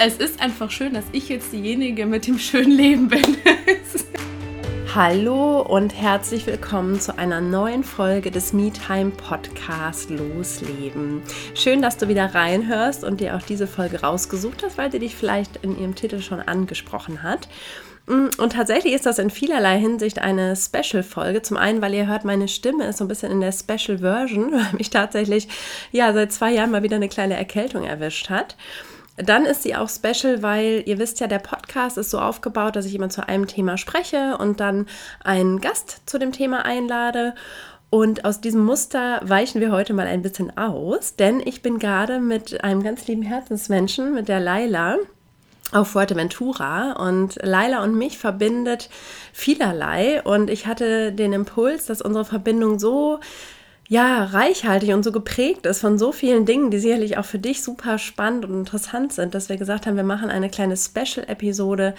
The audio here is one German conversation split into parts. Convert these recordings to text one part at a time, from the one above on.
es ist einfach schön, dass ich jetzt diejenige mit dem schönen Leben bin. Hallo und herzlich willkommen zu einer neuen Folge des MeTime Podcast Losleben. Schön, dass du wieder reinhörst und dir auch diese Folge rausgesucht hast, weil sie dich vielleicht in ihrem Titel schon angesprochen hat. Und tatsächlich ist das in vielerlei Hinsicht eine Special-Folge. Zum einen, weil ihr hört, meine Stimme ist so ein bisschen in der Special-Version, weil mich tatsächlich ja seit zwei Jahren mal wieder eine kleine Erkältung erwischt hat. Dann ist sie auch special, weil ihr wisst ja, der Podcast ist so aufgebaut, dass ich immer zu einem Thema spreche und dann einen Gast zu dem Thema einlade. Und aus diesem Muster weichen wir heute mal ein bisschen aus, denn ich bin gerade mit einem ganz lieben Herzensmenschen, mit der Laila, auf Fuerteventura und Laila und mich verbindet vielerlei und ich hatte den Impuls, dass unsere Verbindung so ja, reichhaltig und so geprägt ist von so vielen Dingen, die sicherlich auch für dich super spannend und interessant sind, dass wir gesagt haben, wir machen eine kleine Special-Episode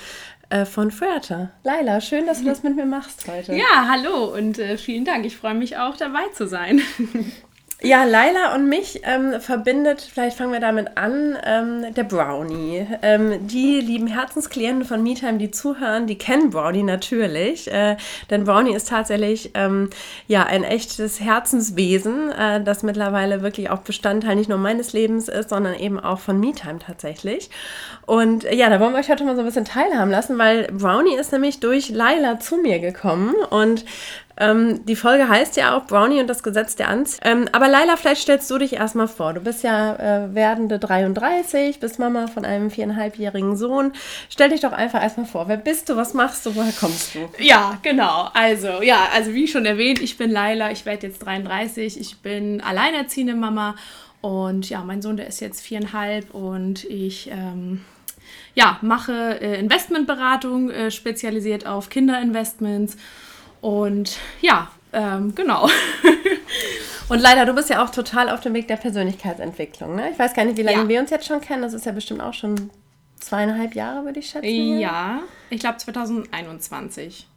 äh, von Fuerte. Laila, schön, dass du das mit mir machst heute. Ja, hallo und äh, vielen Dank. Ich freue mich auch dabei zu sein. Ja, Laila und mich ähm, verbindet, vielleicht fangen wir damit an, ähm, der Brownie. Ähm, die lieben Herzensklienten von MeTime, die zuhören, die kennen Brownie natürlich, äh, denn Brownie ist tatsächlich ähm, ja ein echtes Herzenswesen, äh, das mittlerweile wirklich auch Bestandteil nicht nur meines Lebens ist, sondern eben auch von MeTime tatsächlich. Und äh, ja, da wollen wir euch heute mal so ein bisschen teilhaben lassen, weil Brownie ist nämlich durch Laila zu mir gekommen und ähm, die Folge heißt ja auch Brownie und das Gesetz der Anziehung. Ähm, aber Laila, vielleicht stellst du dich erstmal vor. Du bist ja äh, werdende 33, bist Mama von einem viereinhalbjährigen Sohn. Stell dich doch einfach erstmal vor. Wer bist du? Was machst du? Woher kommst du? Ja, genau. Also, ja, also wie schon erwähnt, ich bin Laila, ich werde jetzt 33, ich bin alleinerziehende Mama und ja, mein Sohn, der ist jetzt viereinhalb und ich ähm, ja, mache äh, Investmentberatung, äh, spezialisiert auf Kinderinvestments und ja, ähm, genau. Und leider, du bist ja auch total auf dem Weg der Persönlichkeitsentwicklung. Ne? Ich weiß gar nicht, wie lange ja. wir uns jetzt schon kennen. Das ist ja bestimmt auch schon zweieinhalb Jahre, würde ich schätzen. Ja, ich glaube 2021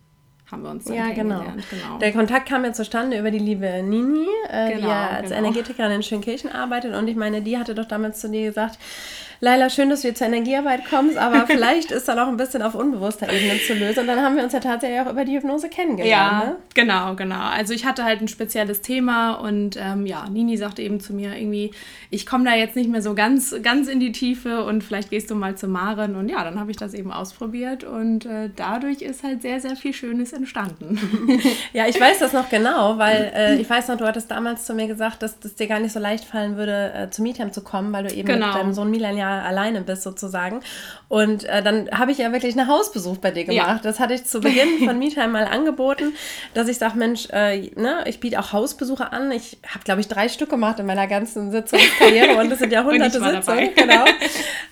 haben wir uns dann ja, genau. genau. Der Kontakt kam ja zustande über die liebe Nini, äh, genau, die ja als genau. Energetikerin in Schönkirchen arbeitet. Und ich meine, die hatte doch damals zu dir gesagt, Leila, schön, dass du zur Energiearbeit kommst, aber vielleicht ist da noch ein bisschen auf unbewusster Ebene zu lösen. Und dann haben wir uns ja tatsächlich auch über die Hypnose kennengelernt. Ja, ne? genau, genau. Also ich hatte halt ein spezielles Thema und ähm, ja, Nini sagte eben zu mir irgendwie, ich komme da jetzt nicht mehr so ganz, ganz in die Tiefe und vielleicht gehst du mal zu Maren. Und ja, dann habe ich das eben ausprobiert und äh, dadurch ist halt sehr, sehr viel Schönes entstanden. ja, ich weiß das noch genau, weil äh, ich weiß noch, du hattest damals zu mir gesagt, dass es dir gar nicht so leicht fallen würde, äh, zu Meetime zu kommen, weil du eben genau. mit deinem Sohn Milan ja alleine bist sozusagen. Und äh, dann habe ich ja wirklich einen Hausbesuch bei dir gemacht. Ja. Das hatte ich zu Beginn von MeTime mal angeboten, dass ich sage, Mensch, äh, ne, ich biete auch Hausbesuche an. Ich habe, glaube ich, drei Stück gemacht in meiner ganzen Sitzungskarriere und das sind ja hunderte Sitzungen. Genau.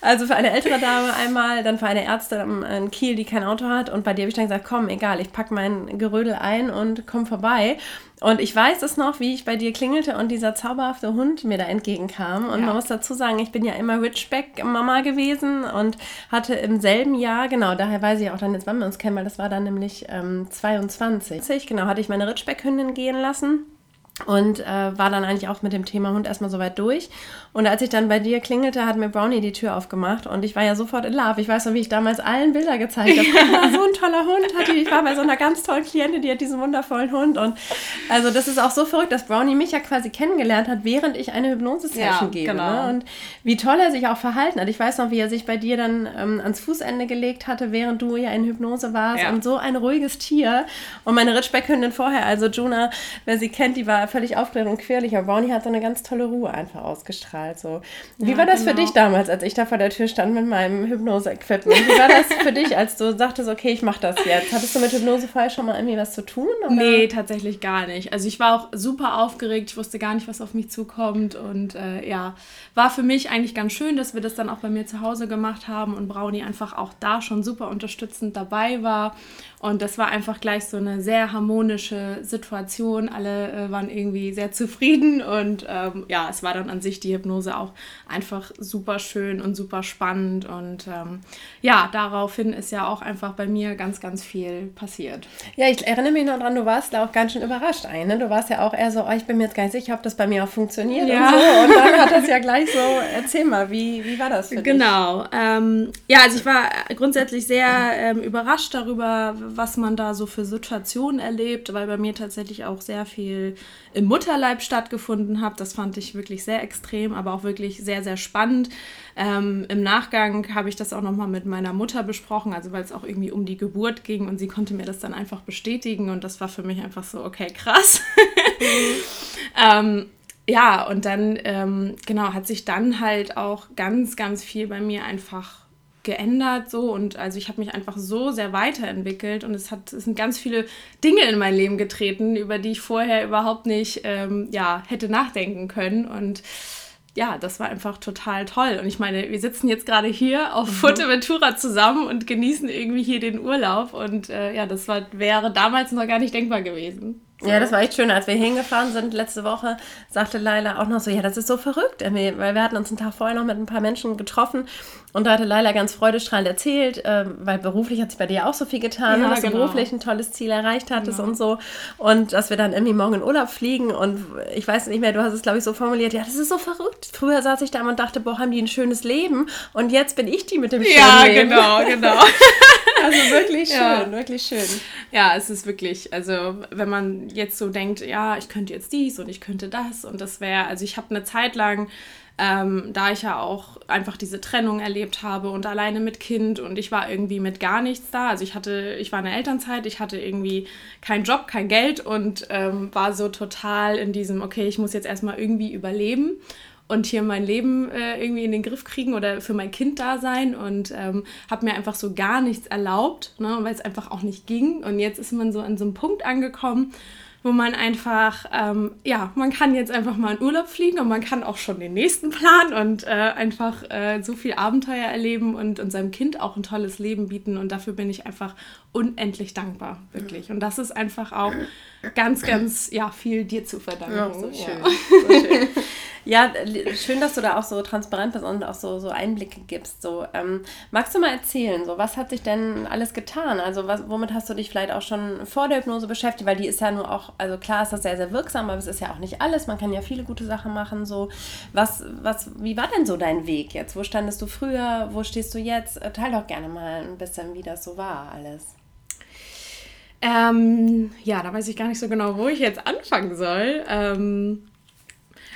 Also für eine ältere Dame einmal, dann für eine Ärztin in Kiel, die kein Auto hat. Und bei dir habe ich dann gesagt, komm, egal, ich packe mein Gerödel ein und komm vorbei. Und ich weiß es noch, wie ich bei dir klingelte und dieser zauberhafte Hund mir da entgegenkam. Und ja. man muss dazu sagen, ich bin ja immer Richback-Mama gewesen und hatte im selben Jahr, genau, daher weiß ich auch dann jetzt, wann wir uns kennen, weil das war dann nämlich ähm, 22. Genau, hatte ich meine Ritschbeck-Hündin gehen lassen und äh, war dann eigentlich auch mit dem Thema Hund erstmal soweit durch. Und als ich dann bei dir klingelte, hat mir Brownie die Tür aufgemacht und ich war ja sofort in Love. Ich weiß noch, wie ich damals allen Bilder gezeigt habe. Ja. so ein toller Hund hatte ich. war bei so einer ganz tollen Klientin, die hat diesen wundervollen Hund. Und also das ist auch so verrückt, dass Brownie mich ja quasi kennengelernt hat, während ich eine Hypnose-Session ja, gebe. Genau. Ne? Und wie toll er sich auch verhalten hat. Ich weiß noch, wie er sich bei dir dann ähm, ans Fußende gelegt hatte, während du ja in Hypnose warst. Ja. Und so ein ruhiges Tier. Und meine Ritschbeck-Hündin vorher, also Juna, wer sie kennt, die war völlig aufgeregt und quirlig. Aber Brownie hat so eine ganz tolle Ruhe einfach ausgestrahlt. So. Wie ja, war das genau. für dich damals, als ich da vor der Tür stand mit meinem Hypnose-Equipment? Wie war das für dich, als du sagtest, okay, ich mache das jetzt? Hattest du mit Hypnose vorher schon mal irgendwie was zu tun? Oder? Nee, tatsächlich gar nicht. Also ich war auch super aufgeregt. Ich wusste gar nicht, was auf mich zukommt. Und äh, ja, war für mich eigentlich ganz schön, dass wir das dann auch bei mir zu Hause gemacht haben und Brownie einfach auch da schon super unterstützend dabei war. Und das war einfach gleich so eine sehr harmonische Situation. Alle äh, waren irgendwie sehr zufrieden und ähm, ja, es war dann an sich die Hypnose auch einfach super schön und super spannend und ähm, ja, daraufhin ist ja auch einfach bei mir ganz, ganz viel passiert. Ja, ich erinnere mich noch dran, du warst da auch ganz schön überrascht ein. Ne? Du warst ja auch eher so, oh, ich bin mir jetzt gar nicht sicher, ob das bei mir auch funktioniert ja. und so. Und dann hat das ja gleich so, erzähl mal, wie, wie war das für genau. dich? Genau. Ähm, ja, also ich war grundsätzlich sehr ähm, überrascht darüber, was man da so für Situationen erlebt, weil bei mir tatsächlich auch sehr viel im Mutterleib stattgefunden hat. Das fand ich wirklich sehr extrem, aber auch wirklich sehr, sehr spannend. Ähm, Im Nachgang habe ich das auch nochmal mit meiner Mutter besprochen, also weil es auch irgendwie um die Geburt ging und sie konnte mir das dann einfach bestätigen und das war für mich einfach so, okay, krass. ähm, ja, und dann, ähm, genau, hat sich dann halt auch ganz, ganz viel bei mir einfach geändert so und also ich habe mich einfach so sehr weiterentwickelt und es hat es sind ganz viele Dinge in mein Leben getreten, über die ich vorher überhaupt nicht ähm, ja hätte nachdenken können und ja, das war einfach total toll. Und ich meine, wir sitzen jetzt gerade hier auf mhm. Fuerteventura zusammen und genießen irgendwie hier den Urlaub. Und äh, ja, das war, wäre damals noch gar nicht denkbar gewesen. Ja, das war echt schön. Als wir hingefahren sind letzte Woche, sagte Laila auch noch so, ja, das ist so verrückt, weil wir hatten uns einen Tag vorher noch mit ein paar Menschen getroffen und da hatte Laila ganz freudestrahlend erzählt, äh, weil beruflich hat sich bei dir auch so viel getan, ja, dass genau. du beruflich ein tolles Ziel erreicht hattest genau. und so und dass wir dann irgendwie morgen in Urlaub fliegen und ich weiß nicht mehr, du hast es glaube ich so formuliert, ja, das ist so verrückt. Früher saß ich da und dachte, boah, haben die ein schönes Leben und jetzt bin ich die mit dem schönen ja, Leben. Ja, genau, genau. also wirklich schön, ja. wirklich schön. Ja, es ist wirklich, also wenn man jetzt so denkt, ja, ich könnte jetzt dies und ich könnte das und das wäre, also ich habe eine Zeit lang, ähm, da ich ja auch einfach diese Trennung erlebt habe und alleine mit Kind und ich war irgendwie mit gar nichts da. Also ich hatte, ich war in der Elternzeit, ich hatte irgendwie keinen Job, kein Geld und ähm, war so total in diesem, okay, ich muss jetzt erstmal irgendwie überleben und hier mein Leben äh, irgendwie in den Griff kriegen oder für mein Kind da sein und ähm, habe mir einfach so gar nichts erlaubt, ne, weil es einfach auch nicht ging. Und jetzt ist man so an so einem Punkt angekommen, wo man einfach, ähm, ja, man kann jetzt einfach mal in Urlaub fliegen und man kann auch schon den nächsten planen und äh, einfach äh, so viel Abenteuer erleben und, und seinem Kind auch ein tolles Leben bieten. Und dafür bin ich einfach unendlich dankbar, wirklich. Und das ist einfach auch ganz, ganz, ja, viel dir zu verdanken. Ja, so schön. Ja. So schön. Ja, schön, dass du da auch so transparent bist und auch so, so Einblicke gibst. So, ähm, magst du mal erzählen, so, was hat sich denn alles getan? Also was, womit hast du dich vielleicht auch schon vor der Hypnose beschäftigt? Weil die ist ja nur auch, also klar ist das sehr, sehr wirksam, aber es ist ja auch nicht alles. Man kann ja viele gute Sachen machen. So, was, was, wie war denn so dein Weg jetzt? Wo standest du früher? Wo stehst du jetzt? Teil doch gerne mal ein bisschen, wie das so war alles. Ähm, ja, da weiß ich gar nicht so genau, wo ich jetzt anfangen soll. Ähm,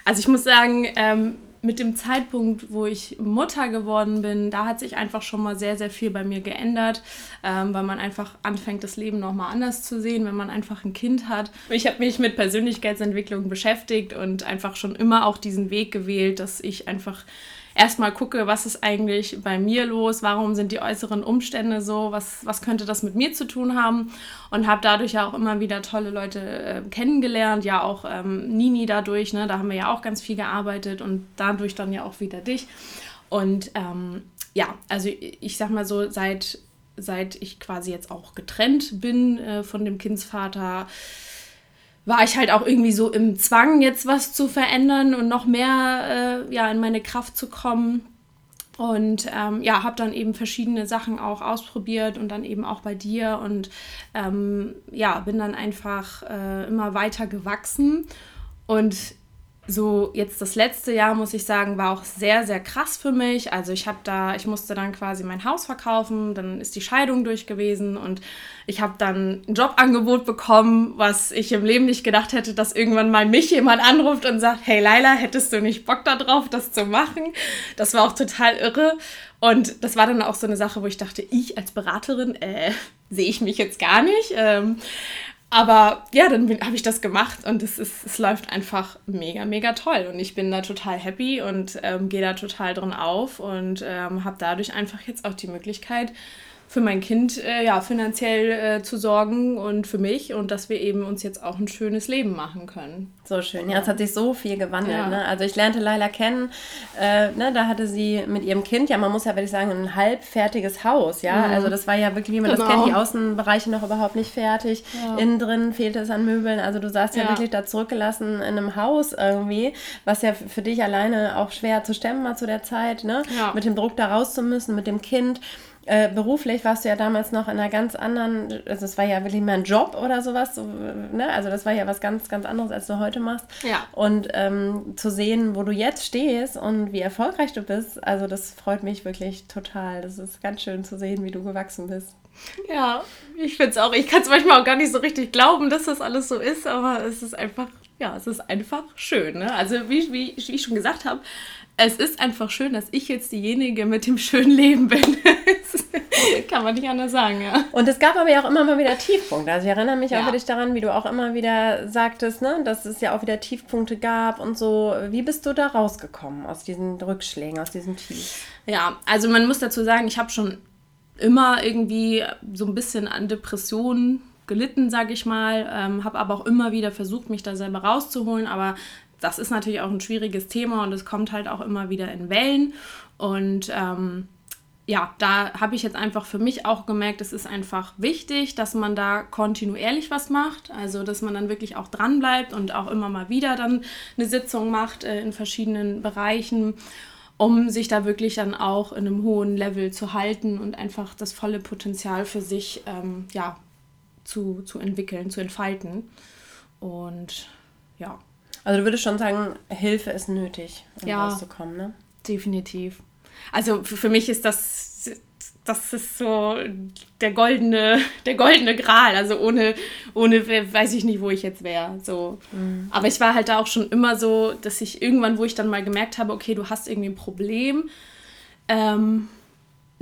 also ich muss sagen, ähm, mit dem Zeitpunkt, wo ich Mutter geworden bin, da hat sich einfach schon mal sehr, sehr viel bei mir geändert, ähm, weil man einfach anfängt, das Leben nochmal anders zu sehen, wenn man einfach ein Kind hat. Ich habe mich mit Persönlichkeitsentwicklung beschäftigt und einfach schon immer auch diesen Weg gewählt, dass ich einfach erstmal gucke, was ist eigentlich bei mir los, warum sind die äußeren Umstände so, was, was könnte das mit mir zu tun haben? Und habe dadurch ja auch immer wieder tolle Leute äh, kennengelernt, ja auch ähm, Nini dadurch, ne, da haben wir ja auch ganz viel gearbeitet und dadurch dann ja auch wieder dich. Und ähm, ja, also ich sag mal so, seit, seit ich quasi jetzt auch getrennt bin äh, von dem Kindsvater, war ich halt auch irgendwie so im Zwang, jetzt was zu verändern und noch mehr äh, ja, in meine Kraft zu kommen. Und ähm, ja, habe dann eben verschiedene Sachen auch ausprobiert und dann eben auch bei dir und ähm, ja, bin dann einfach äh, immer weiter gewachsen. Und so jetzt das letzte Jahr, muss ich sagen, war auch sehr, sehr krass für mich. Also ich habe da, ich musste dann quasi mein Haus verkaufen, dann ist die Scheidung durch gewesen und ich habe dann ein Jobangebot bekommen, was ich im Leben nicht gedacht hätte, dass irgendwann mal mich jemand anruft und sagt, hey Laila, hättest du nicht Bock darauf, das zu machen? Das war auch total irre. Und das war dann auch so eine Sache, wo ich dachte, ich als Beraterin, äh, sehe ich mich jetzt gar nicht. Ähm, aber ja, dann habe ich das gemacht und es, ist, es läuft einfach mega, mega toll. Und ich bin da total happy und ähm, gehe da total drin auf und ähm, habe dadurch einfach jetzt auch die Möglichkeit, für mein Kind äh, ja, finanziell äh, zu sorgen und für mich und dass wir eben uns jetzt auch ein schönes Leben machen können. So schön. Ja, es hat sich so viel gewandelt. Ja. Ne? Also ich lernte Laila kennen, äh, ne, da hatte sie mit ihrem Kind, ja, man muss ja wirklich sagen, ein halbfertiges Haus, ja. Mhm. Also das war ja wirklich, wie man genau. das kennt, die Außenbereiche noch überhaupt nicht fertig. Ja. Innen drin fehlte es an Möbeln. Also du saßt ja, ja wirklich da zurückgelassen in einem Haus irgendwie, was ja für dich alleine auch schwer zu stemmen war zu der Zeit, ne? Ja. Mit dem Druck da raus zu müssen, mit dem Kind. Äh, beruflich warst du ja damals noch in einer ganz anderen, also es war ja wirklich mehr ein Job oder sowas, so, ne? also das war ja was ganz, ganz anderes, als du heute machst. Ja. Und ähm, zu sehen, wo du jetzt stehst und wie erfolgreich du bist, also das freut mich wirklich total. Das ist ganz schön zu sehen, wie du gewachsen bist. Ja, ich finde es auch, ich kann es manchmal auch gar nicht so richtig glauben, dass das alles so ist, aber es ist einfach, ja, es ist einfach schön. Ne? Also wie, wie, wie ich schon gesagt habe, es ist einfach schön, dass ich jetzt diejenige mit dem schönen Leben bin. kann man nicht anders sagen, ja. Und es gab aber ja auch immer mal wieder Tiefpunkte. Also ich erinnere mich ja. auch wirklich daran, wie du auch immer wieder sagtest, ne, dass es ja auch wieder Tiefpunkte gab und so. Wie bist du da rausgekommen aus diesen Rückschlägen, aus diesem Tief? Ja, also man muss dazu sagen, ich habe schon immer irgendwie so ein bisschen an Depressionen gelitten, sage ich mal, ähm, habe aber auch immer wieder versucht, mich da selber rauszuholen, aber das ist natürlich auch ein schwieriges Thema und es kommt halt auch immer wieder in Wellen. Und ähm, ja, da habe ich jetzt einfach für mich auch gemerkt, es ist einfach wichtig, dass man da kontinuierlich was macht. Also, dass man dann wirklich auch dran bleibt und auch immer mal wieder dann eine Sitzung macht äh, in verschiedenen Bereichen, um sich da wirklich dann auch in einem hohen Level zu halten und einfach das volle Potenzial für sich ähm, ja, zu, zu entwickeln, zu entfalten. Und ja. Also du würdest schon sagen, Hilfe ist nötig, um ja, rauszukommen, ne? Definitiv. Also für, mich ist das, das ist so der goldene, der goldene Gral. Also ohne, ohne weiß ich nicht, wo ich jetzt wäre. So. Mhm. Aber ich war halt da auch schon immer so, dass ich irgendwann, wo ich dann mal gemerkt habe, okay, du hast irgendwie ein Problem, ähm,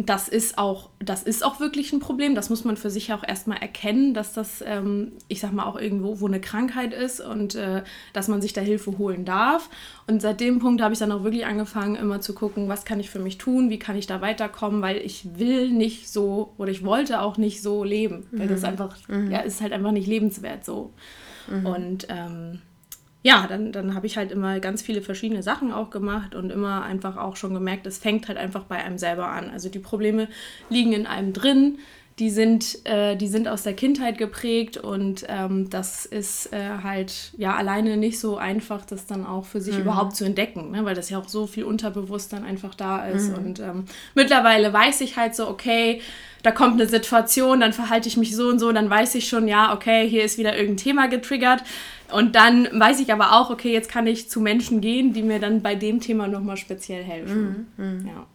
das ist auch, das ist auch wirklich ein Problem. Das muss man für sich auch erstmal erkennen, dass das, ähm, ich sag mal, auch irgendwo wo eine Krankheit ist und äh, dass man sich da Hilfe holen darf. Und seit dem Punkt habe ich dann auch wirklich angefangen, immer zu gucken, was kann ich für mich tun, wie kann ich da weiterkommen, weil ich will nicht so oder ich wollte auch nicht so leben. Mhm. Weil das einfach, mhm. ja, ist halt einfach nicht lebenswert so. Mhm. Und ähm, ja, dann, dann habe ich halt immer ganz viele verschiedene Sachen auch gemacht und immer einfach auch schon gemerkt, es fängt halt einfach bei einem selber an. Also die Probleme liegen in einem drin, die sind, äh, die sind aus der Kindheit geprägt und ähm, das ist äh, halt ja alleine nicht so einfach, das dann auch für sich mhm. überhaupt zu entdecken, ne? weil das ja auch so viel unterbewusst dann einfach da ist. Mhm. Und ähm, mittlerweile weiß ich halt so, okay, da kommt eine Situation, dann verhalte ich mich so und so, dann weiß ich schon, ja, okay, hier ist wieder irgendein Thema getriggert. Und dann weiß ich aber auch, okay, jetzt kann ich zu Menschen gehen, die mir dann bei dem Thema nochmal speziell helfen. Mhm. mhm. Ja.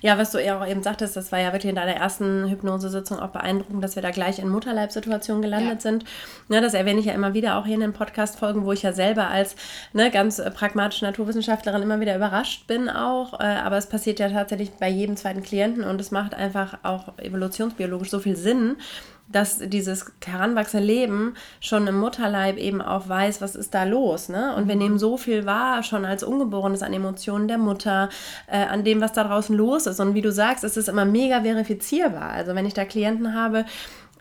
Ja, was du ja auch eben sagtest, das war ja wirklich in deiner ersten Hypnosesitzung auch beeindruckend, dass wir da gleich in Mutterleibsituationen gelandet ja. sind. Ne, das erwähne ich ja immer wieder auch hier in den Podcast-Folgen, wo ich ja selber als ne, ganz äh, pragmatische Naturwissenschaftlerin immer wieder überrascht bin auch. Äh, aber es passiert ja tatsächlich bei jedem zweiten Klienten und es macht einfach auch evolutionsbiologisch so viel Sinn, dass dieses heranwachsende Leben schon im Mutterleib eben auch weiß, was ist da los. Ne? Und wir mhm. nehmen so viel wahr, schon als Ungeborenes an Emotionen der Mutter, äh, an dem, was da draußen los ist. Und wie du sagst, es ist immer mega verifizierbar. Also wenn ich da Klienten habe,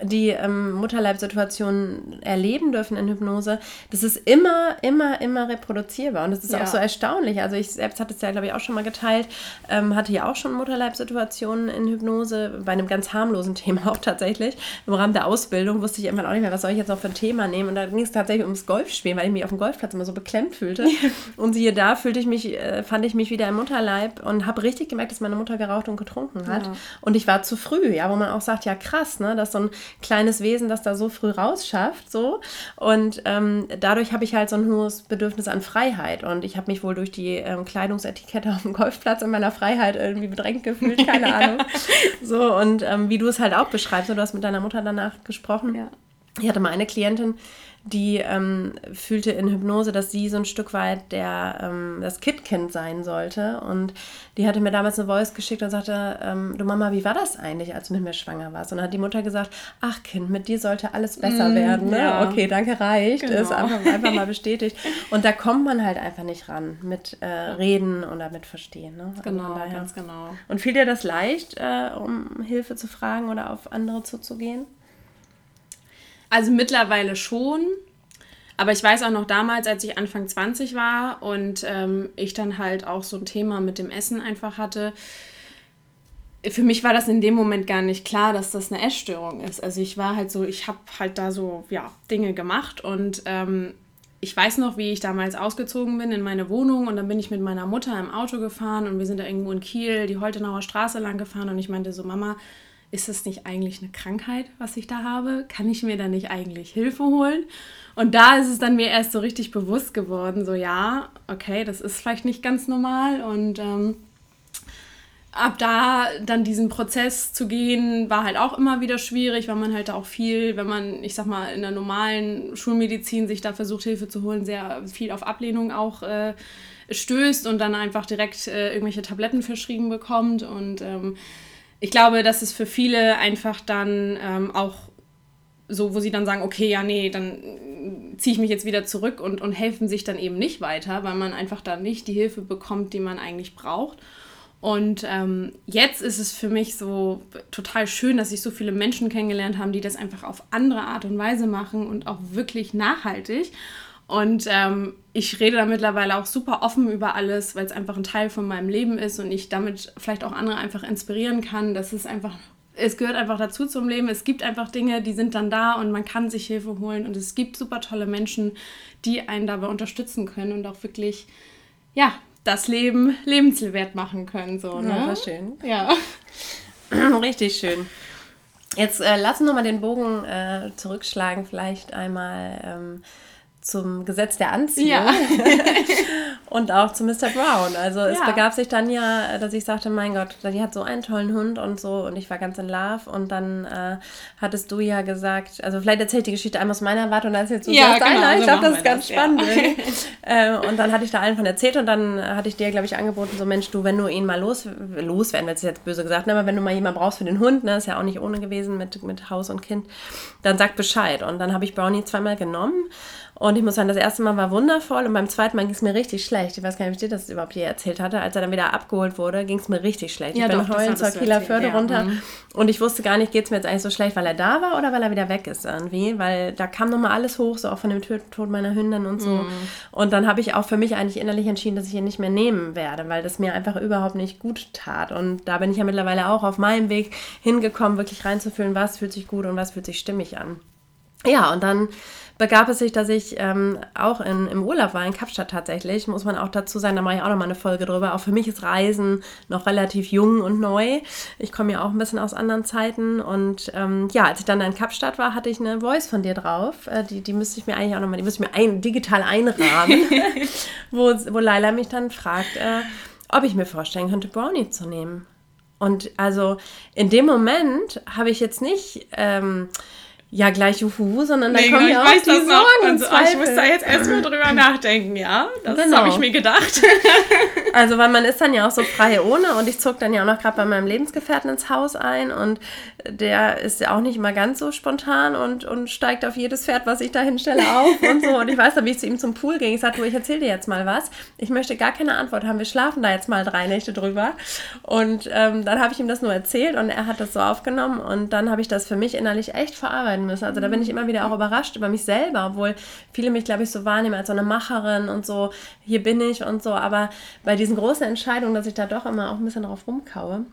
die ähm, Mutterleibsituationen erleben dürfen in Hypnose, das ist immer, immer, immer reproduzierbar. Und das ist ja. auch so erstaunlich. Also ich selbst hatte es ja, glaube ich, auch schon mal geteilt, ähm, hatte ja auch schon Mutterleibsituationen in Hypnose, bei einem ganz harmlosen Thema auch tatsächlich. Im Rahmen der Ausbildung wusste ich irgendwann auch nicht mehr, was soll ich jetzt noch für ein Thema nehmen. Und da ging es tatsächlich ums Golfspielen, weil ich mich auf dem Golfplatz immer so beklemmt fühlte. und siehe da, fühlte ich mich, äh, fand ich mich wieder im Mutterleib und habe richtig gemerkt, dass meine Mutter geraucht und getrunken hat. Ja. Und ich war zu früh, ja, wo man auch sagt, ja krass, ne, dass so ein kleines Wesen, das da so früh rausschafft. So. Und ähm, dadurch habe ich halt so ein hohes Bedürfnis an Freiheit. Und ich habe mich wohl durch die ähm, Kleidungsetikette auf dem Golfplatz in meiner Freiheit irgendwie bedrängt gefühlt, keine Ahnung. So, und ähm, wie du es halt auch beschreibst, du hast mit deiner Mutter danach gesprochen. Ja Ich hatte mal eine Klientin, die ähm, fühlte in Hypnose, dass sie so ein Stück weit der, ähm, das Kid-Kind sein sollte. Und die hatte mir damals eine Voice geschickt und sagte, ähm, du Mama, wie war das eigentlich, als du mit mir schwanger warst? Und dann hat die Mutter gesagt, ach Kind, mit dir sollte alles besser mm, werden. Ne? Ja. Okay, danke, reicht. Genau. Ist einfach, einfach mal bestätigt. Und da kommt man halt einfach nicht ran mit äh, Reden oder mit Verstehen. Ne? Also genau, ganz genau. Und fiel dir das leicht, äh, um Hilfe zu fragen oder auf andere zuzugehen? Also mittlerweile schon. Aber ich weiß auch noch damals, als ich Anfang 20 war und ähm, ich dann halt auch so ein Thema mit dem Essen einfach hatte, für mich war das in dem Moment gar nicht klar, dass das eine Essstörung ist. Also ich war halt so, ich habe halt da so, ja, Dinge gemacht und ähm, ich weiß noch, wie ich damals ausgezogen bin in meine Wohnung und dann bin ich mit meiner Mutter im Auto gefahren und wir sind da irgendwo in Kiel die Holtenauer Straße lang gefahren und ich meinte so, Mama, ist das nicht eigentlich eine Krankheit, was ich da habe? Kann ich mir da nicht eigentlich Hilfe holen? Und da ist es dann mir erst so richtig bewusst geworden, so ja, okay, das ist vielleicht nicht ganz normal. Und ähm, ab da dann diesen Prozess zu gehen, war halt auch immer wieder schwierig, weil man halt auch viel, wenn man, ich sag mal, in der normalen Schulmedizin sich da versucht, Hilfe zu holen, sehr viel auf Ablehnung auch äh, stößt und dann einfach direkt äh, irgendwelche Tabletten verschrieben bekommt. Und ähm, ich glaube, dass es für viele einfach dann ähm, auch so, wo sie dann sagen, okay, ja, nee, dann ziehe ich mich jetzt wieder zurück und, und helfen sich dann eben nicht weiter, weil man einfach da nicht die Hilfe bekommt, die man eigentlich braucht. Und ähm, jetzt ist es für mich so total schön, dass ich so viele Menschen kennengelernt habe, die das einfach auf andere Art und Weise machen und auch wirklich nachhaltig. Und ähm, ich rede da mittlerweile auch super offen über alles, weil es einfach ein Teil von meinem Leben ist und ich damit vielleicht auch andere einfach inspirieren kann. dass es einfach, es gehört einfach dazu zum Leben. Es gibt einfach Dinge, die sind dann da und man kann sich Hilfe holen. Und es gibt super tolle Menschen, die einen dabei unterstützen können und auch wirklich, ja, das Leben lebenswert machen können. So, ne? Ja, schön. Ja. Richtig schön. Jetzt äh, lassen wir mal den Bogen äh, zurückschlagen, vielleicht einmal. Ähm, zum Gesetz der Anziehung ja. und auch zu Mr. Brown. Also es ja. begab sich dann ja, dass ich sagte, mein Gott, die hat so einen tollen Hund und so und ich war ganz in Love und dann äh, hattest du ja gesagt, also vielleicht erzählt die Geschichte einmal aus meiner Warte und dann erzählst du ja, genau, einer. Ich so glaube, das ist ganz das, spannend. Ja. äh, und dann hatte ich da allen von erzählt und dann hatte ich dir, glaube ich, angeboten, so Mensch, du, wenn du ihn mal los, loswerden, das ist jetzt böse gesagt, ne, aber wenn du mal jemanden brauchst für den Hund, ne, ist ja auch nicht ohne gewesen mit, mit Haus und Kind, dann sag Bescheid. Und dann habe ich Brownie zweimal genommen und ich muss sagen, das erste Mal war wundervoll und beim zweiten Mal ging es mir richtig schlecht. Ich weiß gar nicht, ob ich dir das überhaupt je erzählt hatte. Als er dann wieder abgeholt wurde, ging es mir richtig schlecht. Ja, ich bin heulend zur Kieler Förde ja. runter mhm. und ich wusste gar nicht, geht es mir jetzt eigentlich so schlecht, weil er da war oder weil er wieder weg ist irgendwie. Weil da kam nochmal alles hoch, so auch von dem Tod meiner Hündin und so. Mhm. Und dann habe ich auch für mich eigentlich innerlich entschieden, dass ich ihn nicht mehr nehmen werde, weil das mir einfach überhaupt nicht gut tat. Und da bin ich ja mittlerweile auch auf meinem Weg hingekommen, wirklich reinzufühlen, was fühlt sich gut und was fühlt sich stimmig an. Ja, und dann begab es sich, dass ich ähm, auch in, im Urlaub war, in Kapstadt tatsächlich, muss man auch dazu sagen, da mache ich auch noch mal eine Folge drüber. Auch für mich ist Reisen noch relativ jung und neu. Ich komme ja auch ein bisschen aus anderen Zeiten und ähm, ja, als ich dann in Kapstadt war, hatte ich eine Voice von dir drauf. Äh, die, die müsste ich mir eigentlich auch noch mal, die müsste ich mir ein, digital einrahmen, wo, wo Laila mich dann fragt, äh, ob ich mir vorstellen könnte, Brownie zu nehmen. Und also in dem Moment habe ich jetzt nicht... Ähm, ja, gleich Juhu, sondern dann nee, kommen ja auch die Sorgen und Zweifel. Also, ich muss da jetzt erstmal drüber nachdenken, ja. Das genau. habe ich mir gedacht. also, weil man ist dann ja auch so frei ohne und ich zog dann ja auch noch gerade bei meinem Lebensgefährten ins Haus ein und der ist ja auch nicht immer ganz so spontan und, und steigt auf jedes Pferd, was ich da hinstelle, auf und so. Und ich weiß dann, wie ich zu ihm zum Pool ging. Ich sagte, du, ich erzähle dir jetzt mal was. Ich möchte gar keine Antwort haben. Wir schlafen da jetzt mal drei Nächte drüber. Und ähm, dann habe ich ihm das nur erzählt und er hat das so aufgenommen und dann habe ich das für mich innerlich echt verarbeitet arbeiten müssen. Also da bin ich immer wieder auch überrascht über mich selber, obwohl viele mich, glaube ich, so wahrnehmen als so eine Macherin und so, hier bin ich und so. Aber bei diesen großen Entscheidungen, dass ich da doch immer auch ein bisschen drauf rumkaue.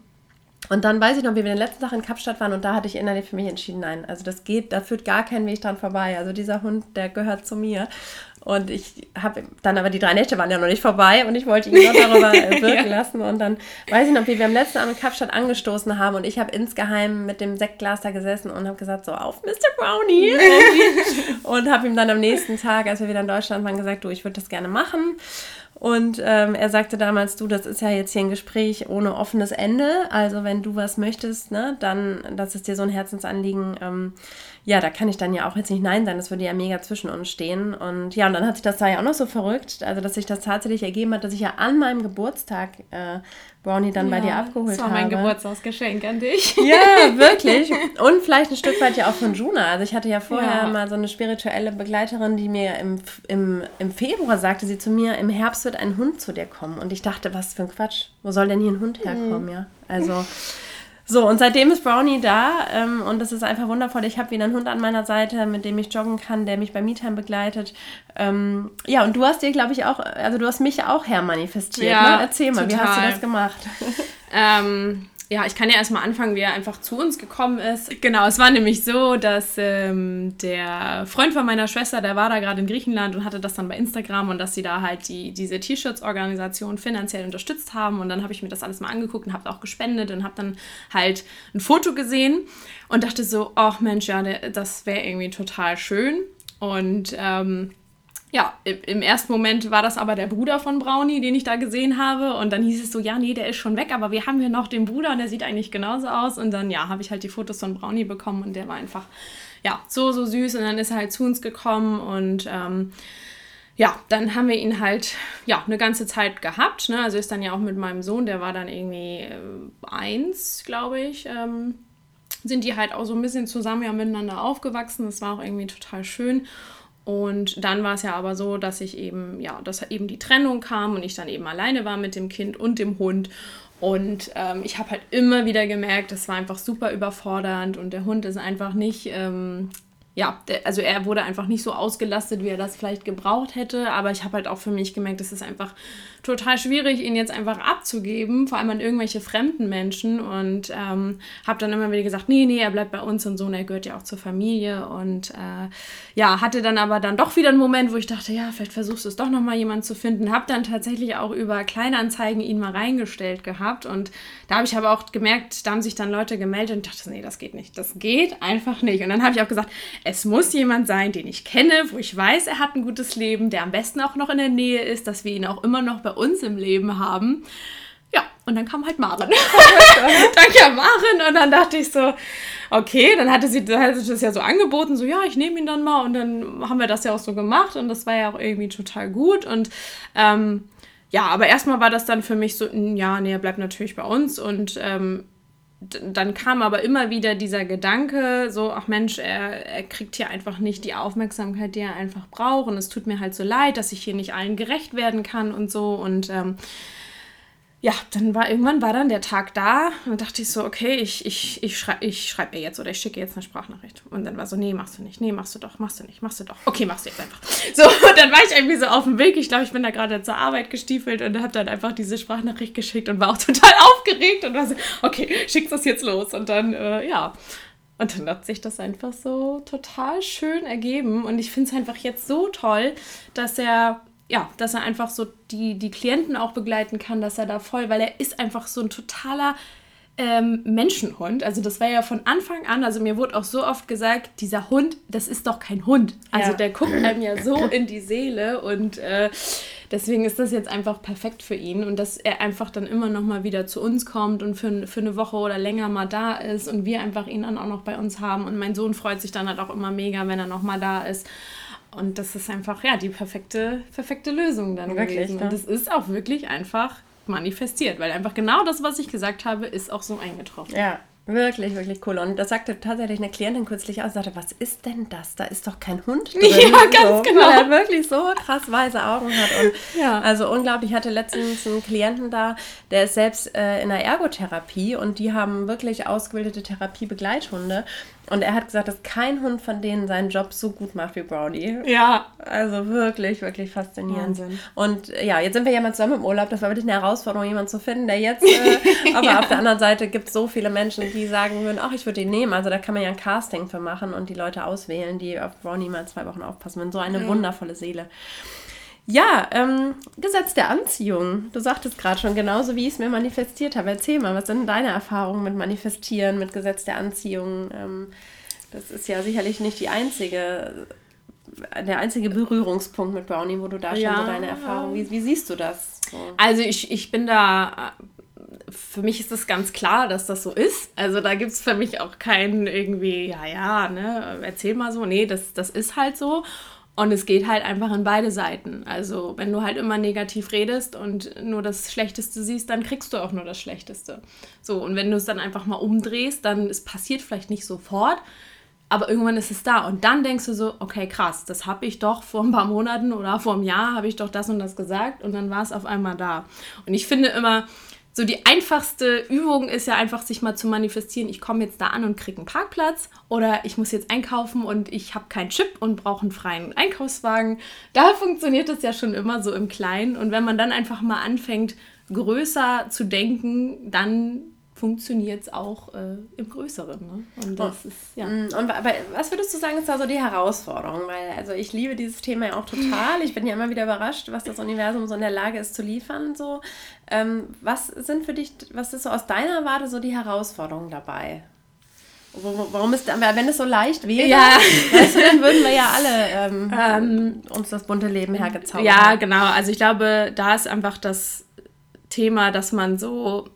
Und dann weiß ich noch, wie wir den letzten Tag in Kapstadt waren und da hatte ich innerlich für mich entschieden, nein, also das geht, da führt gar kein Weg dran vorbei. Also dieser Hund, der gehört zu mir. Und ich habe dann aber die drei Nächte waren ja noch nicht vorbei und ich wollte ihn noch darüber wirken ja. lassen. Und dann weiß ich noch, wie wir am letzten Abend in Kapstadt angestoßen haben und ich habe insgeheim mit dem Sektglas da gesessen und habe gesagt, so auf Mr. Brownie. und habe ihm dann am nächsten Tag, als wir wieder in Deutschland waren, gesagt, du, ich würde das gerne machen. Und ähm, er sagte damals, du, das ist ja jetzt hier ein Gespräch ohne offenes Ende. Also wenn du was möchtest, ne, dann, das ist dir so ein Herzensanliegen, ähm, ja, da kann ich dann ja auch jetzt nicht Nein sagen, das würde ja mega zwischen uns stehen. Und ja, und dann hat sich das da ja auch noch so verrückt, also dass sich das tatsächlich ergeben hat, dass ich ja an meinem Geburtstag äh, Brownie dann ja, bei dir abgeholt habe. Das war mein habe. Geburtstagsgeschenk an dich. Ja, wirklich. Und vielleicht ein Stück weit ja auch von Juna. Also ich hatte ja vorher ja. mal so eine spirituelle Begleiterin, die mir im, im, im Februar sagte sie zu mir, im Herbst wird ein Hund zu dir kommen. Und ich dachte, was für ein Quatsch. Wo soll denn hier ein Hund herkommen, mhm. ja? Also so, und seitdem ist Brownie da ähm, und das ist einfach wundervoll. Ich habe wieder einen Hund an meiner Seite, mit dem ich joggen kann, der mich bei MeTime begleitet. Ähm, ja, und du hast dir, glaube ich, auch, also du hast mich auch hermanifestiert. Ja, ne? Erzähl mal, total. wie hast du das gemacht? ähm, ja, ich kann ja erstmal anfangen, wie er einfach zu uns gekommen ist. Genau, es war nämlich so, dass ähm, der Freund von meiner Schwester, der war da gerade in Griechenland und hatte das dann bei Instagram und dass sie da halt die, diese T-Shirts-Organisation finanziell unterstützt haben. Und dann habe ich mir das alles mal angeguckt und habe auch gespendet und habe dann halt ein Foto gesehen und dachte so, ach Mensch, ja, das wäre irgendwie total schön. Und ähm, ja, im ersten Moment war das aber der Bruder von Brownie, den ich da gesehen habe. Und dann hieß es so, ja, nee, der ist schon weg, aber wir haben hier noch den Bruder und der sieht eigentlich genauso aus. Und dann, ja, habe ich halt die Fotos von Brownie bekommen und der war einfach, ja, so, so süß. Und dann ist er halt zu uns gekommen und ähm, ja, dann haben wir ihn halt, ja, eine ganze Zeit gehabt. Ne? Also ist dann ja auch mit meinem Sohn, der war dann irgendwie äh, eins, glaube ich. Ähm, sind die halt auch so ein bisschen zusammen ja miteinander aufgewachsen. Das war auch irgendwie total schön. Und dann war es ja aber so, dass ich eben, ja, dass eben die Trennung kam und ich dann eben alleine war mit dem Kind und dem Hund. Und ähm, ich habe halt immer wieder gemerkt, das war einfach super überfordernd und der Hund ist einfach nicht, ähm, ja, der, also er wurde einfach nicht so ausgelastet, wie er das vielleicht gebraucht hätte. Aber ich habe halt auch für mich gemerkt, es ist einfach total schwierig, ihn jetzt einfach abzugeben, vor allem an irgendwelche fremden Menschen. Und ähm, habe dann immer wieder gesagt, nee, nee, er bleibt bei uns und so, und er gehört ja auch zur Familie. Und äh, ja, hatte dann aber dann doch wieder einen Moment, wo ich dachte, ja, vielleicht versuchst du es doch nochmal jemanden zu finden. Habe dann tatsächlich auch über Kleinanzeigen ihn mal reingestellt gehabt. Und da habe ich aber auch gemerkt, da haben sich dann Leute gemeldet und dachte, nee, das geht nicht. Das geht einfach nicht. Und dann habe ich auch gesagt, es muss jemand sein, den ich kenne, wo ich weiß, er hat ein gutes Leben, der am besten auch noch in der Nähe ist, dass wir ihn auch immer noch bei uns im Leben haben. Ja, und dann kam halt Maren. dann kam Maren und dann dachte ich so, okay, dann hatte sie, dann hatte sie das ja so angeboten, so ja, ich nehme ihn dann mal und dann haben wir das ja auch so gemacht und das war ja auch irgendwie total gut und ähm, ja, aber erstmal war das dann für mich so, ja, nee, er bleibt natürlich bei uns und ähm, dann kam aber immer wieder dieser Gedanke, so, ach Mensch, er, er kriegt hier einfach nicht die Aufmerksamkeit, die er einfach braucht. Und es tut mir halt so leid, dass ich hier nicht allen gerecht werden kann und so. Und ähm, ja, dann war irgendwann war dann der Tag da und dachte ich so, okay, ich, ich, ich schreibe ich schreib ihr jetzt oder ich schicke jetzt eine Sprachnachricht. Und dann war so, nee, machst du nicht, nee, machst du doch, machst du nicht, machst du doch. Okay, machst du jetzt einfach. So, und dann war ich irgendwie so auf dem Weg. Ich glaube, ich bin da gerade zur Arbeit gestiefelt und habe dann einfach diese Sprachnachricht geschickt und war auch total aufgeregt und war so, okay, schickst das jetzt los. Und dann, äh, ja. Und dann hat sich das einfach so total schön ergeben. Und ich finde es einfach jetzt so toll, dass er ja, dass er einfach so die, die Klienten auch begleiten kann, dass er da voll, weil er ist einfach so ein totaler ähm, Menschenhund. Also das war ja von Anfang an, also mir wurde auch so oft gesagt, dieser Hund, das ist doch kein Hund. Also ja. der guckt einem ja so in die Seele und äh, deswegen ist das jetzt einfach perfekt für ihn und dass er einfach dann immer noch mal wieder zu uns kommt und für, für eine Woche oder länger mal da ist und wir einfach ihn dann auch noch bei uns haben und mein Sohn freut sich dann halt auch immer mega, wenn er noch mal da ist. Und das ist einfach, ja, die perfekte, perfekte Lösung dann wirklich, gewesen. Und das ist auch wirklich einfach manifestiert, weil einfach genau das, was ich gesagt habe, ist auch so eingetroffen. Ja, Wirklich, wirklich cool. Und das sagte tatsächlich eine Klientin kürzlich aus, sagte, was ist denn das? Da ist doch kein Hund drin. Ja, ganz so, genau. Weil er wirklich so krass weiße Augen hat. Und ja. Also unglaublich. Ich hatte letztens einen Klienten da, der ist selbst äh, in der Ergotherapie und die haben wirklich ausgebildete Therapiebegleithunde. Und er hat gesagt, dass kein Hund von denen seinen Job so gut macht wie Brownie. Ja. Also wirklich, wirklich faszinierend. Wahnsinn. Und ja, jetzt sind wir ja mal zusammen im Urlaub. Das war wirklich eine Herausforderung, jemanden zu finden, der jetzt. Äh, aber ja. auf der anderen Seite gibt es so viele Menschen, die sagen würden, ach, ich würde ihn nehmen. Also da kann man ja ein Casting für machen und die Leute auswählen, die auf Brownie mal zwei Wochen aufpassen würden. So eine ja. wundervolle Seele. Ja, ähm, Gesetz der Anziehung. Du sagtest gerade schon, genauso wie ich es mir manifestiert habe. Erzähl mal, was sind deine Erfahrungen mit Manifestieren, mit Gesetz der Anziehung? Ähm, das ist ja sicherlich nicht die einzige der einzige Berührungspunkt mit Brownie, wo du da schon ja. so deine Erfahrung, wie, wie siehst du das? So? Also ich, ich bin da, für mich ist das ganz klar, dass das so ist. Also da gibt es für mich auch keinen irgendwie, ja, ja, ne, erzähl mal so. Nee, das, das ist halt so. Und es geht halt einfach in beide Seiten. Also, wenn du halt immer negativ redest und nur das Schlechteste siehst, dann kriegst du auch nur das Schlechteste. So, und wenn du es dann einfach mal umdrehst, dann es passiert vielleicht nicht sofort, aber irgendwann ist es da. Und dann denkst du so, okay, krass, das habe ich doch vor ein paar Monaten oder vor einem Jahr habe ich doch das und das gesagt und dann war es auf einmal da. Und ich finde immer, so die einfachste Übung ist ja einfach, sich mal zu manifestieren, ich komme jetzt da an und kriege einen Parkplatz oder ich muss jetzt einkaufen und ich habe keinen Chip und brauche einen freien Einkaufswagen. Da funktioniert das ja schon immer so im Kleinen. Und wenn man dann einfach mal anfängt, größer zu denken, dann funktioniert es auch äh, im Größeren. Ne? Und das ist, ja. Mm, und aber was würdest du sagen, ist da so die Herausforderung? Weil, also ich liebe dieses Thema ja auch total. Ich bin ja immer wieder überrascht, was das Universum so in der Lage ist zu liefern. So. Ähm, was sind für dich, was ist so aus deiner Warte so die Herausforderungen dabei? Warum ist, wenn es so leicht wäre, ja. weißt du, dann würden wir ja alle ähm, ähm, uns das bunte Leben hergezaubert Ja, genau. Also ich glaube, da ist einfach das Thema, dass man so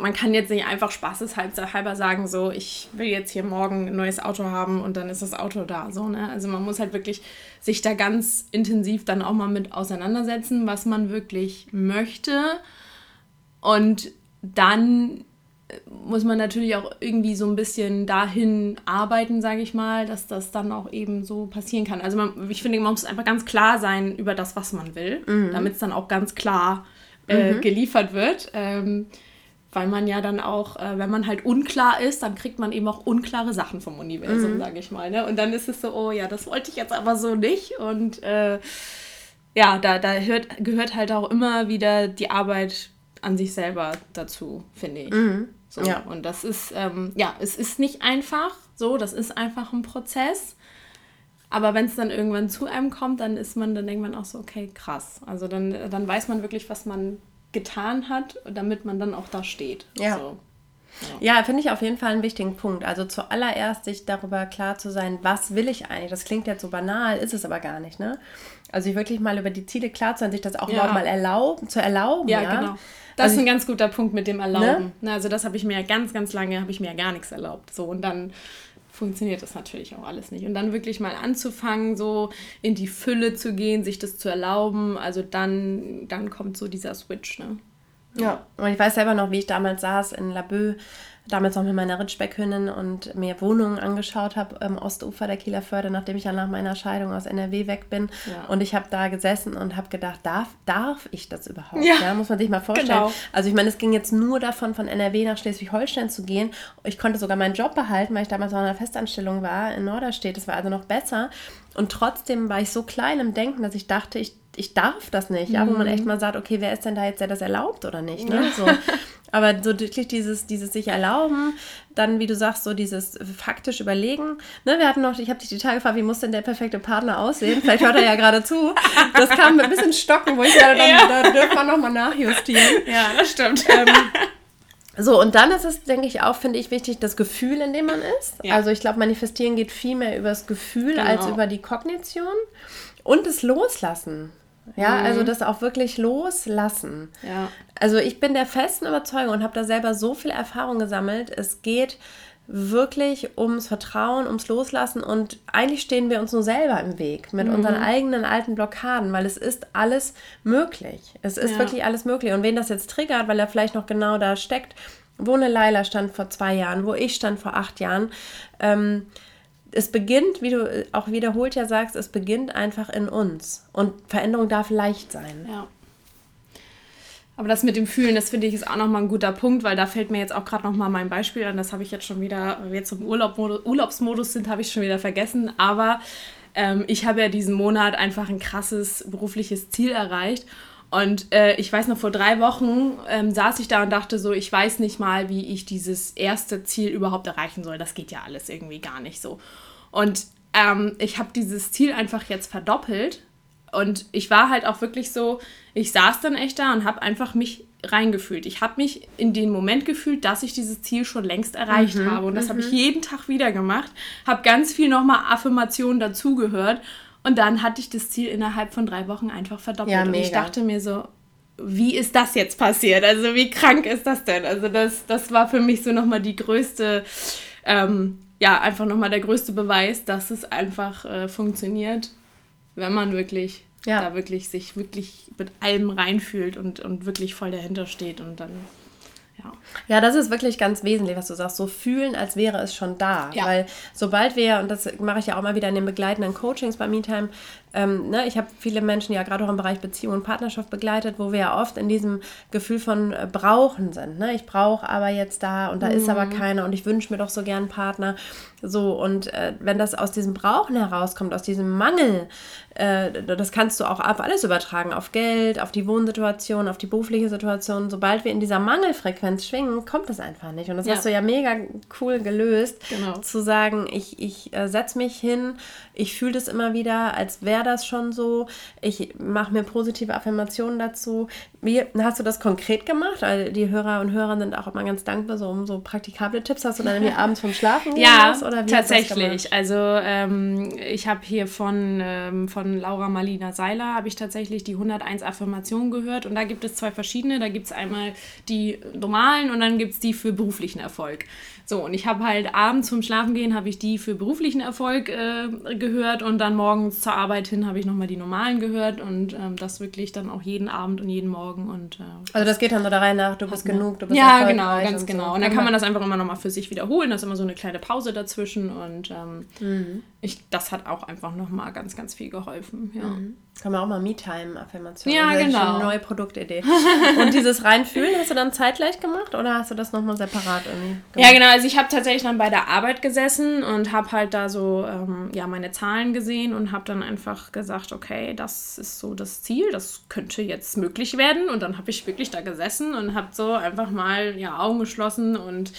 man kann jetzt nicht einfach spaßeshalber sagen, so, ich will jetzt hier morgen ein neues Auto haben und dann ist das Auto da. So, ne? Also man muss halt wirklich sich da ganz intensiv dann auch mal mit auseinandersetzen, was man wirklich möchte. Und dann muss man natürlich auch irgendwie so ein bisschen dahin arbeiten, sage ich mal, dass das dann auch eben so passieren kann. Also man, ich finde, man muss einfach ganz klar sein über das, was man will, mhm. damit es dann auch ganz klar äh, mhm. geliefert wird. Ähm, weil man ja dann auch, äh, wenn man halt unklar ist, dann kriegt man eben auch unklare Sachen vom Universum, mhm. sage ich mal. Ne? Und dann ist es so, oh ja, das wollte ich jetzt aber so nicht. Und äh, ja, da, da hört, gehört halt auch immer wieder die Arbeit an sich selber dazu, finde ich. Mhm. So, ja. Und das ist, ähm, ja, es ist nicht einfach so, das ist einfach ein Prozess. Aber wenn es dann irgendwann zu einem kommt, dann ist man, dann denkt man auch so, okay, krass. Also dann, dann weiß man wirklich, was man getan hat, damit man dann auch da steht. Ja. So. Ja, ja finde ich auf jeden Fall einen wichtigen Punkt. Also zuallererst sich darüber klar zu sein, was will ich eigentlich? Das klingt jetzt so banal, ist es aber gar nicht, ne? Also sich wirklich mal über die Ziele klar zu sein, sich das auch ja. mal erlauben, zu erlauben. Ja, ja? genau. Das also ist ein ganz guter Punkt mit dem Erlauben. Ne? Also das habe ich mir ganz, ganz lange, habe ich mir gar nichts erlaubt. So und dann funktioniert das natürlich auch alles nicht. Und dann wirklich mal anzufangen, so in die Fülle zu gehen, sich das zu erlauben, also dann, dann kommt so dieser Switch, ne? Ja, und ich weiß selber noch, wie ich damals saß in Laboe damals noch mit meiner Ritschbeckhündin und mir Wohnungen angeschaut habe am Ostufer der Kieler Förde, nachdem ich ja nach meiner Scheidung aus NRW weg bin. Ja. Und ich habe da gesessen und habe gedacht, darf, darf ich das überhaupt? Ja. ja. muss man sich mal vorstellen. Genau. Also ich meine, es ging jetzt nur davon, von NRW nach Schleswig-Holstein zu gehen. Ich konnte sogar meinen Job behalten, weil ich damals auch in einer Festanstellung war in Norderstedt. Das war also noch besser. Und trotzdem war ich so klein im Denken, dass ich dachte, ich ich darf das nicht, ja, wo man echt mhm. mal sagt, okay, wer ist denn da jetzt, der das erlaubt oder nicht, ne? So. Aber so wirklich dieses, dieses sich erlauben, dann, wie du sagst, so dieses faktisch überlegen. Ne, wir hatten noch, ich habe dich die Tage gefragt, wie muss denn der perfekte Partner aussehen? Vielleicht hört er ja gerade zu. Das kam mit ein bisschen Stocken, wo ich gerade dann, ja. da dürfen wir nochmal nachjustieren. Ja, das stimmt. Ähm, so, und dann ist es, denke ich, auch, finde ich, wichtig, das Gefühl, in dem man ist. Ja. Also ich glaube, manifestieren geht viel mehr über das Gefühl genau. als über die Kognition. Und das Loslassen. Ja, mhm. also das auch wirklich loslassen. Ja. Also ich bin der festen Überzeugung und habe da selber so viel Erfahrung gesammelt. Es geht wirklich ums Vertrauen, ums Loslassen und eigentlich stehen wir uns nur selber im Weg mit mhm. unseren eigenen alten Blockaden, weil es ist alles möglich. Es ist ja. wirklich alles möglich. Und wen das jetzt triggert, weil er vielleicht noch genau da steckt, wo eine Leila stand vor zwei Jahren, wo ich stand vor acht Jahren, ähm, es beginnt, wie du auch wiederholt ja sagst, es beginnt einfach in uns. Und Veränderung darf leicht sein. Ja. Aber das mit dem Fühlen, das finde ich ist auch nochmal ein guter Punkt, weil da fällt mir jetzt auch gerade nochmal mein Beispiel an. Das habe ich jetzt schon wieder, wenn wir jetzt im Urlaub, Urlaubsmodus sind, habe ich schon wieder vergessen. Aber ähm, ich habe ja diesen Monat einfach ein krasses berufliches Ziel erreicht. Und äh, ich weiß noch, vor drei Wochen ähm, saß ich da und dachte so, ich weiß nicht mal, wie ich dieses erste Ziel überhaupt erreichen soll. Das geht ja alles irgendwie gar nicht so. Und ähm, ich habe dieses Ziel einfach jetzt verdoppelt. Und ich war halt auch wirklich so, ich saß dann echt da und habe einfach mich reingefühlt. Ich habe mich in den Moment gefühlt, dass ich dieses Ziel schon längst erreicht mhm, habe. Und das habe ich mhm. jeden Tag wieder gemacht. Habe ganz viel nochmal Affirmationen dazugehört Und dann hatte ich das Ziel innerhalb von drei Wochen einfach verdoppelt. Ja, und ich dachte mir so, wie ist das jetzt passiert? Also wie krank ist das denn? Also das, das war für mich so nochmal die größte, ähm, ja, einfach nochmal der größte Beweis, dass es einfach äh, funktioniert, wenn man wirklich ja. da wirklich sich wirklich mit allem reinfühlt und, und wirklich voll dahinter steht und dann ja. ja, das ist wirklich ganz wesentlich, was du sagst. So fühlen, als wäre es schon da. Ja. Weil sobald wir, und das mache ich ja auch mal wieder in den begleitenden Coachings bei MeTime, ähm, ne, ich habe viele Menschen ja gerade auch im Bereich Beziehung und Partnerschaft begleitet, wo wir ja oft in diesem Gefühl von äh, Brauchen sind. Ne? Ich brauche aber jetzt da und da mhm. ist aber mhm. keiner und ich wünsche mir doch so gern einen Partner. So, und äh, wenn das aus diesem Brauchen herauskommt, aus diesem Mangel, äh, das kannst du auch auf alles übertragen, auf Geld, auf die Wohnsituation, auf die berufliche Situation. Sobald wir in dieser Mangelfrequenz schwingen, kommt es einfach nicht. Und das ja. hast du ja mega cool gelöst, genau. zu sagen, ich, ich äh, setze mich hin, ich fühle das immer wieder, als wäre das schon so, ich mache mir positive Affirmationen dazu. Wie hast du das konkret gemacht? Weil die Hörer und Hörer sind auch immer ganz dankbar so um so praktikable Tipps. Hast du dann irgendwie abends vom Schlafen Ja, was, oder wie tatsächlich. Also ähm, ich habe hier von, ähm, von Laura Malina Seiler habe ich tatsächlich die 101 Affirmationen gehört und da gibt es zwei verschiedene. Da gibt es einmal die normalen und dann gibt es die für beruflichen Erfolg. So, und ich habe halt abends zum Schlafengehen habe ich die für beruflichen Erfolg äh, gehört und dann morgens zur Arbeit hin habe ich nochmal die normalen gehört und ähm, das wirklich dann auch jeden Abend und jeden Morgen. Und, äh, also das geht dann so da rein nach, du bist genug, du bist Ja, genau, ganz genau. So. Und dann kann man das einfach immer nochmal für sich wiederholen. Da ist immer so eine kleine Pause dazwischen und ähm, mhm. ich, das hat auch einfach nochmal ganz, ganz viel geholfen. Ja. Mhm. Kann man auch mal Me-Time-Affirmation. Ja, das genau. Eine neue Produktidee. Und dieses Reinfühlen, hast du dann zeitgleich gemacht oder hast du das nochmal separat irgendwie gemacht? Ja, genau. Also ich habe tatsächlich dann bei der Arbeit gesessen und habe halt da so ähm, ja, meine Zahlen gesehen und habe dann einfach gesagt, okay, das ist so das Ziel, das könnte jetzt möglich werden. Und dann habe ich wirklich da gesessen und habe so einfach mal ja, Augen geschlossen und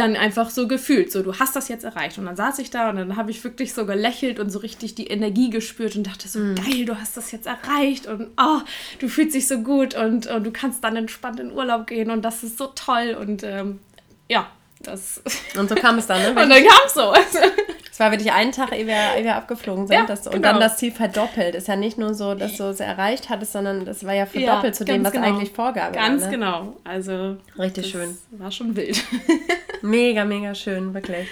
dann einfach so gefühlt, so du hast das jetzt erreicht. Und dann saß ich da und dann habe ich wirklich so gelächelt und so richtig die Energie gespürt und dachte so, mhm. geil, du hast das jetzt erreicht und oh, du fühlst dich so gut und, und du kannst dann entspannt in Urlaub gehen und das ist so toll und ähm, ja, das. Und so kam es dann, ne? und dann kam es so. Es war wirklich einen Tag, ehe wir, ehe wir abgeflogen sind. Ja, das, und genau. dann das Ziel verdoppelt. Ist ja nicht nur so, dass du es erreicht hattest, sondern das war ja verdoppelt ja, zu dem, was genau. eigentlich Vorgabe ganz war. Ganz ne? genau. Also. Richtig schön. War schon wild. mega, mega schön, wirklich.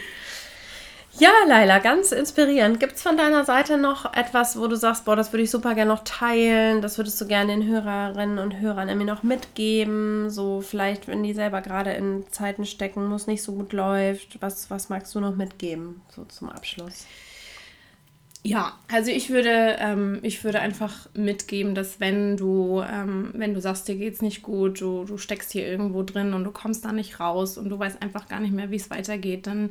Ja, Laila, ganz inspirierend. Gibt es von deiner Seite noch etwas, wo du sagst, boah, das würde ich super gerne noch teilen, das würdest du gerne den Hörerinnen und Hörern irgendwie noch mitgeben? So vielleicht, wenn die selber gerade in Zeiten stecken, wo es nicht so gut läuft, was, was magst du noch mitgeben, so zum Abschluss? Ja, also ich würde, ähm, ich würde einfach mitgeben, dass wenn du, ähm, wenn du sagst, dir geht's nicht gut, du, du steckst hier irgendwo drin und du kommst da nicht raus und du weißt einfach gar nicht mehr, wie es weitergeht, dann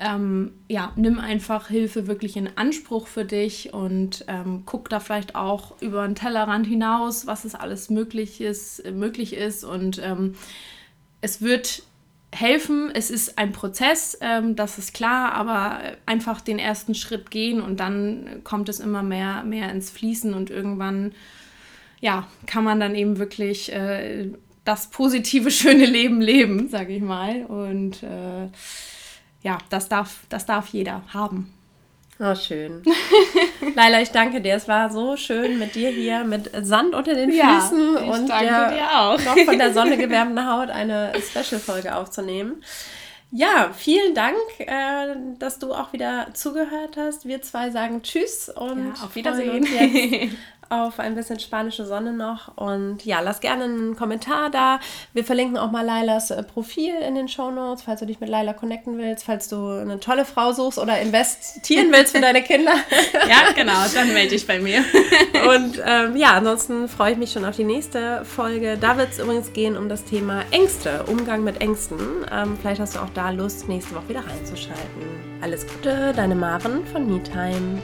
ähm, ja, nimm einfach Hilfe wirklich in Anspruch für dich und ähm, guck da vielleicht auch über den Tellerrand hinaus, was es alles möglich ist, möglich ist. Und ähm, es wird helfen. Es ist ein Prozess, ähm, das ist klar, aber einfach den ersten Schritt gehen und dann kommt es immer mehr, mehr ins Fließen und irgendwann ja, kann man dann eben wirklich äh, das positive, schöne Leben leben, sage ich mal. Und äh, ja, das darf, das darf jeder haben. Oh, schön. Laila, ich danke dir. Es war so schön mit dir hier mit Sand unter den Füßen ja, und der noch von der Sonne gewärmten Haut eine Special-Folge aufzunehmen. Ja, vielen Dank, äh, dass du auch wieder zugehört hast. Wir zwei sagen Tschüss und ja, auf Wiedersehen. auf ein bisschen spanische Sonne noch. Und ja, lass gerne einen Kommentar da. Wir verlinken auch mal Lailas äh, Profil in den Show Notes, falls du dich mit Laila connecten willst, falls du eine tolle Frau suchst oder investieren willst für deine Kinder. ja, genau, dann melde dich bei mir. Und ähm, ja, ansonsten freue ich mich schon auf die nächste Folge. Da wird es übrigens gehen um das Thema Ängste, Umgang mit Ängsten. Ähm, vielleicht hast du auch da Lust, nächste Woche wieder reinzuschalten. Alles Gute, deine Maren von MeTime.